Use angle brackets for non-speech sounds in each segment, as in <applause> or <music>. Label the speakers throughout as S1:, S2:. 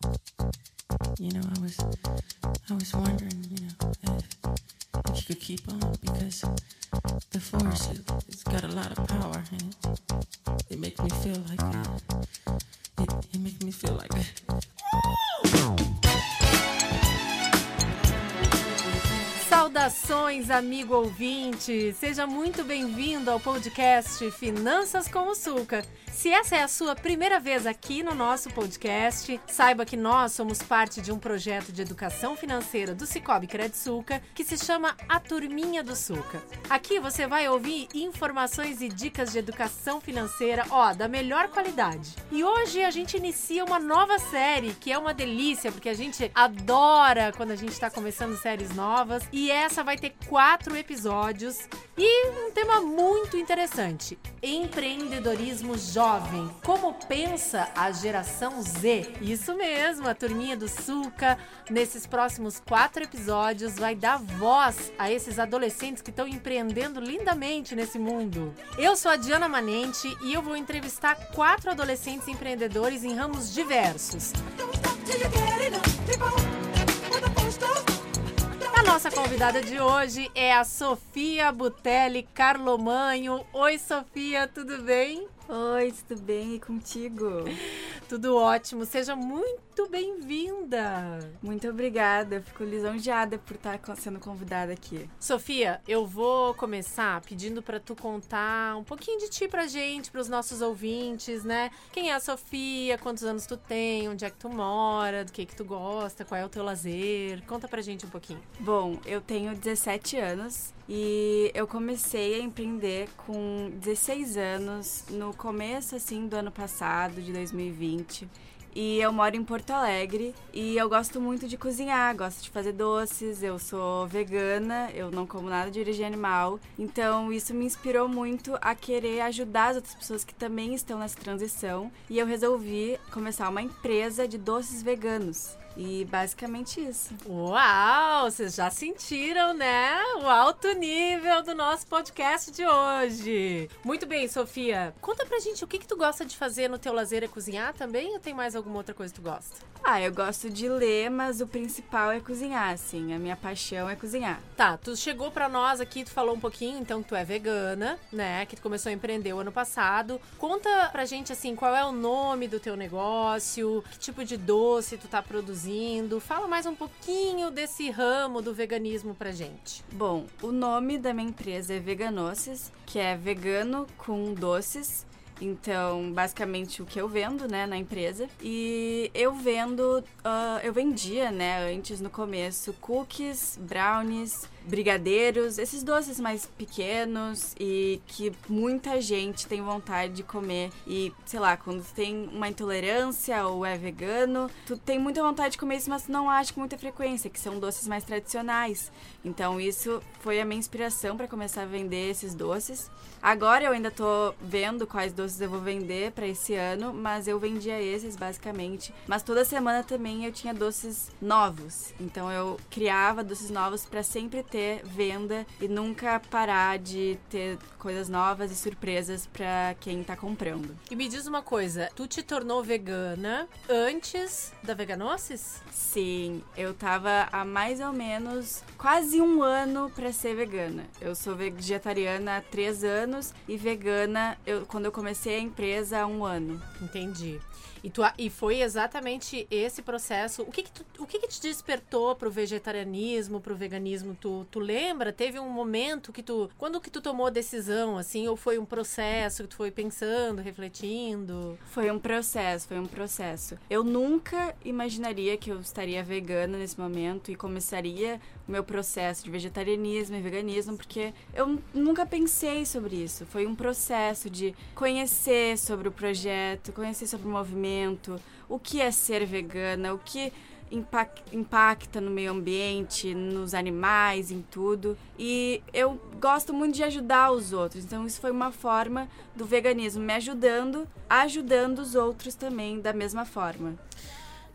S1: You know, I was, I was wondering, you know, if, if you could keep on because the force, it, it's got a lot of power and it, it makes me feel like, it, it makes me feel like.
S2: Saudações, amigo ouvinte! Seja muito bem-vindo ao podcast Finanças com o Suca. Se essa é a sua primeira vez aqui no nosso podcast, saiba que nós somos parte de um projeto de educação financeira do Cicobi Credsuca que se chama A Turminha do Suca. Aqui você vai ouvir informações e dicas de educação financeira, ó, da melhor qualidade. E hoje a gente inicia uma nova série que é uma delícia, porque a gente adora quando a gente está começando séries novas. E essa vai ter quatro episódios e um tema muito interessante: empreendedorismo jovem jovem. Como pensa a geração Z? Isso mesmo, a turminha do Suca, nesses próximos quatro episódios, vai dar voz a esses adolescentes que estão empreendendo lindamente nesse mundo. Eu sou a Diana Manente e eu vou entrevistar quatro adolescentes empreendedores em ramos diversos. A nossa convidada de hoje é a Sofia Butelli Carlomanho. Oi, Sofia, tudo bem?
S3: Oi, tudo bem? E contigo?
S2: Tudo ótimo. Seja muito bem-vinda.
S3: Muito obrigada. Eu fico lisonjeada por estar sendo convidada aqui.
S2: Sofia, eu vou começar pedindo para tu contar um pouquinho de ti pra gente, pros nossos ouvintes, né? Quem é a Sofia? Quantos anos tu tem? Onde é que tu mora? Do que que tu gosta? Qual é o teu lazer? Conta pra gente um pouquinho.
S3: Bom, eu tenho 17 anos e eu comecei a empreender com 16 anos, no começo assim do ano passado, de 2020. E eu moro em Porto Alegre e eu gosto muito de cozinhar, gosto de fazer doces, eu sou vegana, eu não como nada de origem animal. Então isso me inspirou muito a querer ajudar as outras pessoas que também estão nessa transição. E eu resolvi começar uma empresa de doces veganos. E basicamente isso.
S2: Uau! Vocês já sentiram, né? O alto nível do nosso podcast de hoje. Muito bem, Sofia. Conta pra gente o que, que tu gosta de fazer no teu lazer é cozinhar também ou tem mais alguma outra coisa que tu gosta?
S3: Ah, eu gosto de ler, mas o principal é cozinhar, assim. A minha paixão é cozinhar.
S2: Tá, tu chegou pra nós aqui, tu falou um pouquinho, então que tu é vegana, né? Que tu começou a empreender o ano passado. Conta pra gente, assim, qual é o nome do teu negócio, que tipo de doce tu tá produzindo Fala mais um pouquinho desse ramo do veganismo pra gente.
S3: Bom, o nome da minha empresa é Veganoces, que é vegano com doces. Então, basicamente o que eu vendo, né, na empresa. E eu vendo, uh, eu vendia, né, antes no começo, cookies, brownies, brigadeiros, esses doces mais pequenos e que muita gente tem vontade de comer. E, sei lá, quando tem uma intolerância ou é vegano, tu tem muita vontade de comer isso, mas não acha com muita frequência, que são doces mais tradicionais. Então, isso foi a minha inspiração para começar a vender esses doces. Agora eu ainda tô vendo quais doces eu vou vender para esse ano, mas eu vendia esses basicamente. Mas toda semana também eu tinha doces novos. Então eu criava doces novos para sempre ter ter venda e nunca parar de ter coisas novas e surpresas para quem tá comprando.
S2: E me diz uma coisa, tu te tornou vegana antes da Veganosis?
S3: Sim, eu tava há mais ou menos quase um ano para ser vegana. Eu sou vegetariana há três anos e vegana eu, quando eu comecei a empresa há um ano.
S2: Entendi. E, tu, e foi exatamente esse processo. O que, que, tu, o que, que te despertou pro vegetarianismo, pro veganismo? Tu, tu lembra? Teve um momento que tu. Quando que tu tomou a decisão, assim? Ou foi um processo que tu foi pensando, refletindo?
S3: Foi um processo, foi um processo. Eu nunca imaginaria que eu estaria vegana nesse momento e começaria o meu processo de vegetarianismo e veganismo, porque eu nunca pensei sobre isso. Foi um processo de conhecer sobre o projeto, conhecer sobre o movimento o que é ser vegana, o que impacta no meio ambiente, nos animais, em tudo. E eu gosto muito de ajudar os outros. Então isso foi uma forma do veganismo me ajudando, ajudando os outros também da mesma forma.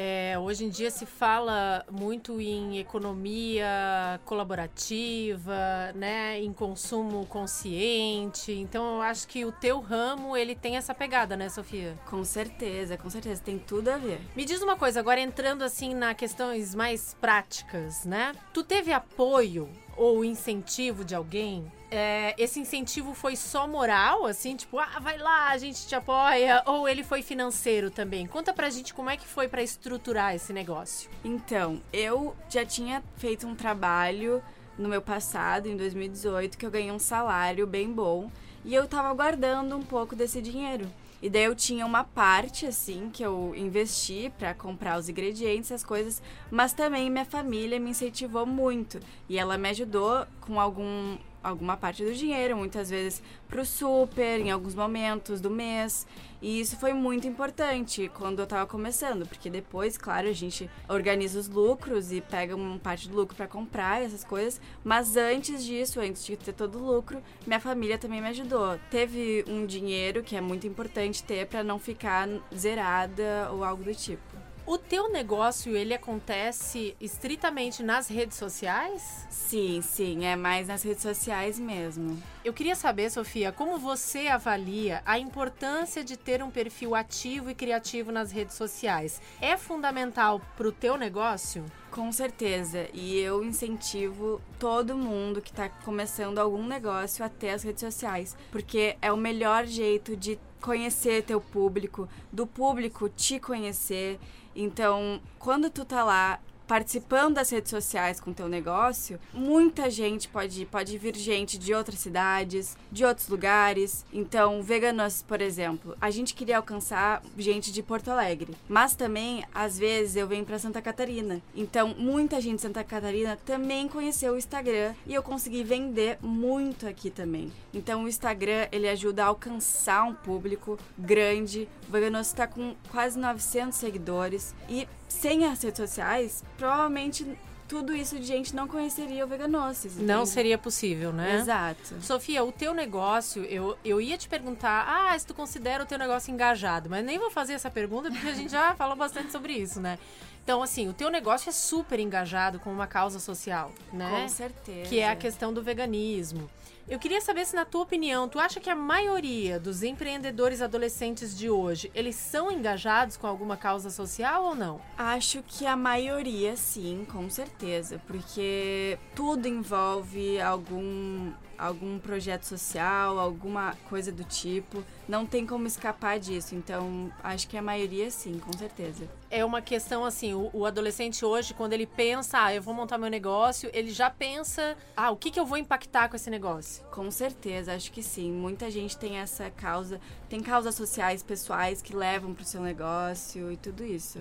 S2: É, hoje em dia se fala muito em economia colaborativa, né, em consumo consciente. Então eu acho que o teu ramo ele tem essa pegada, né, Sofia?
S3: Com certeza, com certeza, tem tudo a ver.
S2: Me diz uma coisa, agora entrando assim na questões mais práticas, né? Tu teve apoio ou incentivo de alguém? É, esse incentivo foi só moral, assim, tipo, ah, vai lá, a gente te apoia, ou ele foi financeiro também? Conta pra gente como é que foi para estruturar esse negócio.
S3: Então, eu já tinha feito um trabalho no meu passado, em 2018, que eu ganhei um salário bem bom e eu tava guardando um pouco desse dinheiro. E daí eu tinha uma parte, assim, que eu investi para comprar os ingredientes, as coisas, mas também minha família me incentivou muito. E ela me ajudou com algum, alguma parte do dinheiro, muitas vezes pro super, em alguns momentos do mês. E isso foi muito importante quando eu tava começando, porque depois, claro, a gente organiza os lucros e pega uma parte do lucro para comprar essas coisas, mas antes disso, antes de ter todo o lucro, minha família também me ajudou. Teve um dinheiro que é muito importante ter para não ficar zerada ou algo do tipo.
S2: O teu negócio, ele acontece estritamente nas redes sociais?
S3: Sim, sim, é mais nas redes sociais mesmo.
S2: Eu queria saber, Sofia, como você avalia a importância de ter um perfil ativo e criativo nas redes sociais? É fundamental para o teu negócio?
S3: Com certeza. E eu incentivo todo mundo que está começando algum negócio a ter as redes sociais, porque é o melhor jeito de conhecer teu público, do público te conhecer então, quando tu tá lá participando das redes sociais com o teu negócio, muita gente pode. Pode vir gente de outras cidades, de outros lugares. Então, Veganos, por exemplo, a gente queria alcançar gente de Porto Alegre. Mas também, às vezes, eu venho para Santa Catarina. Então, muita gente de Santa Catarina também conheceu o Instagram e eu consegui vender muito aqui também. Então, o Instagram, ele ajuda a alcançar um público grande. O Veganos está com quase 900 seguidores e sem as redes sociais, provavelmente tudo isso de gente não conheceria o Veganosses.
S2: Não seria possível, né?
S3: Exato.
S2: Sofia, o teu negócio, eu, eu ia te perguntar, ah, se tu considera o teu negócio engajado, mas nem vou fazer essa pergunta porque a gente já falou bastante sobre isso, né? Então, assim, o teu negócio é super engajado com uma causa social, né?
S3: Com certeza.
S2: Que é a questão do veganismo. Eu queria saber se, na tua opinião, tu acha que a maioria dos empreendedores adolescentes de hoje, eles são engajados com alguma causa social ou não?
S3: Acho que a maioria, sim, com certeza. Porque tudo envolve algum algum projeto social, alguma coisa do tipo. Não tem como escapar disso. Então, acho que a maioria sim, com certeza.
S2: É uma questão assim, o, o, adolescente hoje, quando ele pensa, ah, eu vou montar meu negócio, ele já pensa, ah, o que, que eu vou impactar com esse negócio?
S3: Com certeza, acho que sim. Muita gente tem essa causa, tem causas sociais, pessoais que levam para o seu negócio e tudo isso.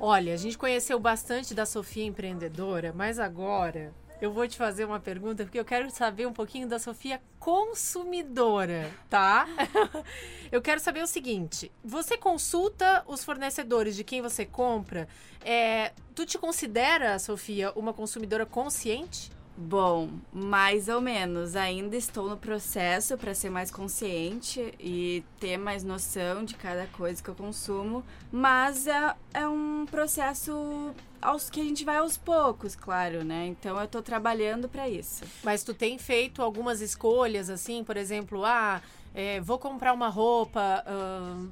S2: Olha, a gente conheceu bastante da Sofia empreendedora, mas agora eu vou te fazer uma pergunta porque eu quero saber um pouquinho da Sofia consumidora, tá? <laughs> eu quero saber o seguinte: você consulta os fornecedores de quem você compra? É, tu te considera, Sofia, uma consumidora consciente?
S3: Bom, mais ou menos. Ainda estou no processo para ser mais consciente e ter mais noção de cada coisa que eu consumo, mas é, é um processo aos que a gente vai aos poucos, claro, né? Então eu estou trabalhando para isso.
S2: Mas tu tem feito algumas escolhas assim, por exemplo, ah, é, vou comprar uma roupa,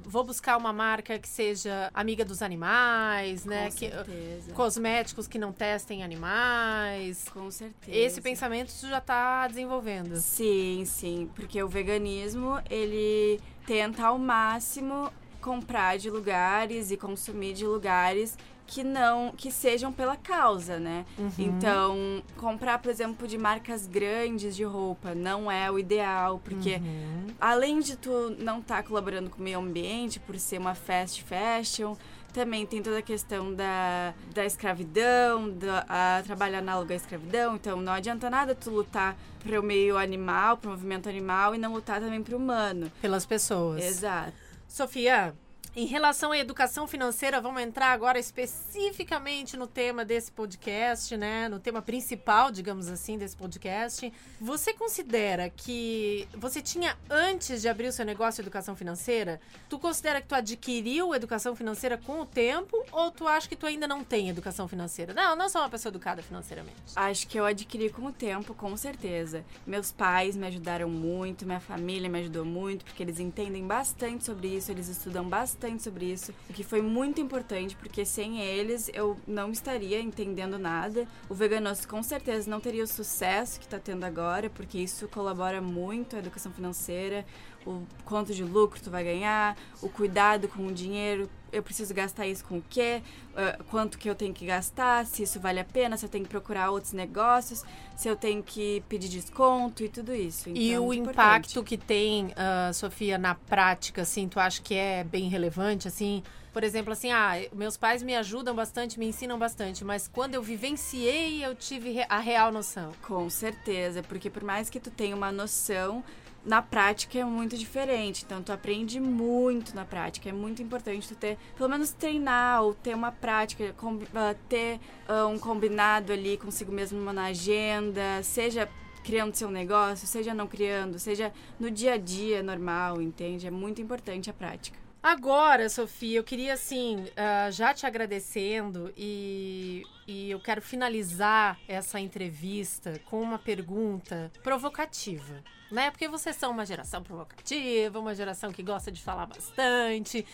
S2: vou buscar uma marca que seja amiga dos animais, né?
S3: Com certeza.
S2: Que, cosméticos que não testem animais.
S3: Com certeza.
S2: Esse pensamento já está desenvolvendo.
S3: Sim, sim. Porque o veganismo, ele tenta ao máximo comprar de lugares e consumir de lugares que não que sejam pela causa, né? Uhum. Então, comprar, por exemplo, de marcas grandes de roupa não é o ideal, porque uhum. além de tu não estar tá colaborando com o meio ambiente por ser uma fast fashion, também tem toda a questão da, da escravidão, da, a trabalho análogo à escravidão. Então, não adianta nada tu lutar para o meio animal, para o movimento animal e não lutar também para o humano.
S2: Pelas pessoas.
S3: Exato.
S2: Sofia, Em relação à educação financeira, vamos entrar agora especificamente no tema desse podcast, né? No tema principal, digamos assim, desse podcast. Você considera que você tinha antes de abrir o seu negócio educação financeira? Tu considera que tu adquiriu educação financeira com o tempo ou tu acha que tu ainda não tem educação financeira? Não, não sou uma pessoa educada financeiramente.
S3: Acho que eu adquiri com o tempo, com certeza. Meus pais me ajudaram muito, minha família me ajudou muito, porque eles entendem bastante sobre isso, eles estudam bastante bastante sobre isso, o que foi muito importante, porque sem eles eu não estaria entendendo nada. O Veganos com certeza não teria o sucesso que está tendo agora, porque isso colabora muito a educação financeira, o quanto de lucro tu vai ganhar, o cuidado com o dinheiro, eu preciso gastar isso com o quê, uh, quanto que eu tenho que gastar, se isso vale a pena, se eu tenho que procurar outros negócios, se eu tenho que pedir desconto e tudo isso.
S2: Então, e o impacto que tem, uh, Sofia, na prática, assim, tu acha que é bem relevante, assim? Por exemplo, assim, ah, meus pais me ajudam bastante, me ensinam bastante, mas quando eu vivenciei, eu tive a real noção.
S3: Com certeza, porque por mais que tu tenha uma noção, na prática é muito diferente. Então, tu aprende muito na prática. É muito importante tu ter, pelo menos treinar ou ter uma prática, ah, ter uh, um combinado ali consigo mesmo na agenda, seja criando seu negócio, seja não criando, seja no dia a dia normal, entende? É muito importante a prática.
S2: Agora, Sofia, eu queria assim, uh, já te agradecendo e, e eu quero finalizar essa entrevista com uma pergunta provocativa, né? Porque vocês são uma geração provocativa, uma geração que gosta de falar bastante.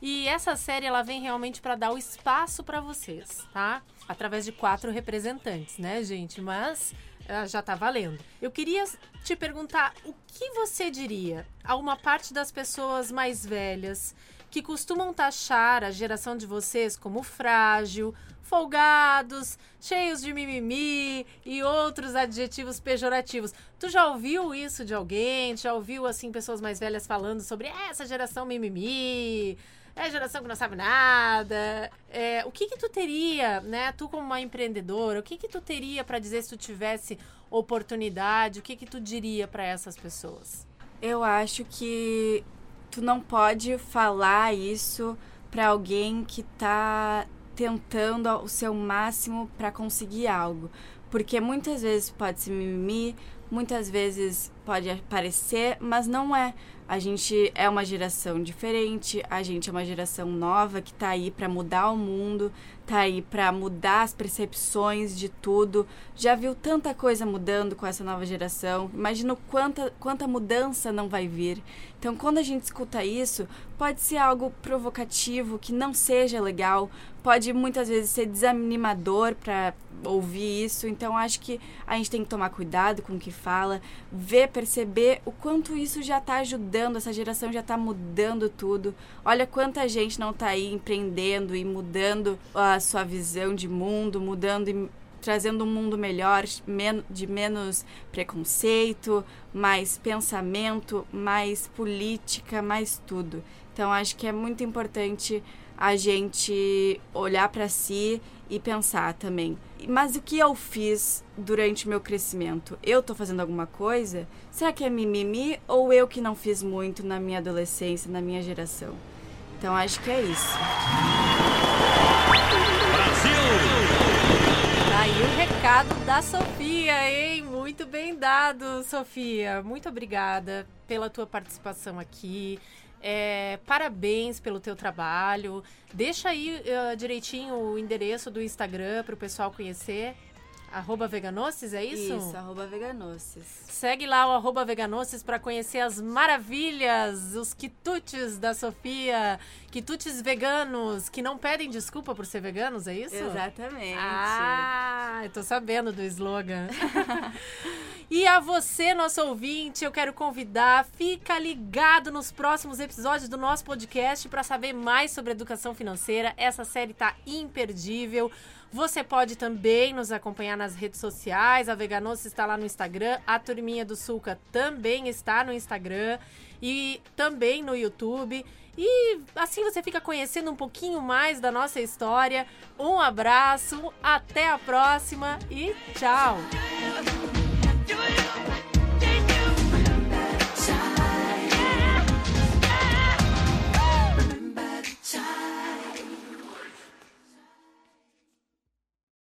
S2: E essa série ela vem realmente para dar o espaço para vocês, tá? Através de quatro representantes, né, gente? Mas já tá valendo. Eu queria te perguntar o que você diria a uma parte das pessoas mais velhas que costumam taxar a geração de vocês como frágil, folgados, cheios de mimimi e outros adjetivos pejorativos. Tu já ouviu isso de alguém? Já ouviu assim pessoas mais velhas falando sobre essa geração mimimi? É geração que não sabe nada. É, o que que tu teria, né? Tu como uma empreendedora, o que que tu teria para dizer se tu tivesse oportunidade? O que que tu diria para essas pessoas?
S3: Eu acho que tu não pode falar isso para alguém que tá tentando o seu máximo para conseguir algo, porque muitas vezes pode se mimimi, muitas vezes pode parecer, mas não é. A gente é uma geração diferente, a gente é uma geração nova que está aí para mudar o mundo, tá aí para mudar as percepções de tudo. Já viu tanta coisa mudando com essa nova geração. Imagina quanta, quanta mudança não vai vir. Então, quando a gente escuta isso, pode ser algo provocativo, que não seja legal, pode muitas vezes ser desanimador para ouvir isso. Então, acho que a gente tem que tomar cuidado com o que fala, ver, perceber o quanto isso já está ajudando, essa geração já está mudando tudo. Olha quanta gente não está aí empreendendo e mudando a sua visão de mundo, mudando e trazendo um mundo melhor, de menos preconceito, mais pensamento, mais política, mais tudo. Então acho que é muito importante a gente olhar para si e pensar também. Mas o que eu fiz durante o meu crescimento? Eu tô fazendo alguma coisa? Será que é mimimi ou eu que não fiz muito na minha adolescência, na minha geração? Então acho que é isso.
S2: Aí o recado da Sofia, hein? Muito bem dado, Sofia. Muito obrigada pela tua participação aqui. É, parabéns pelo teu trabalho. Deixa aí uh, direitinho o endereço do Instagram para o pessoal conhecer. Arroba Veganoces, é isso?
S3: Isso, arroba Veganoces.
S2: Segue lá o arroba Veganoces para conhecer as maravilhas, os quitutes da Sofia. Quitutes veganos, que não pedem desculpa por ser veganos, é isso?
S3: Exatamente.
S2: Ah, eu tô sabendo do slogan. <laughs> e a você, nosso ouvinte, eu quero convidar, fica ligado nos próximos episódios do nosso podcast para saber mais sobre educação financeira. Essa série tá imperdível. Você pode também nos acompanhar nas redes sociais. A Veganoce está lá no Instagram. A Turminha do Sulca também está no Instagram e também no YouTube. E assim você fica conhecendo um pouquinho mais da nossa história. Um abraço, até a próxima e tchau! Do you?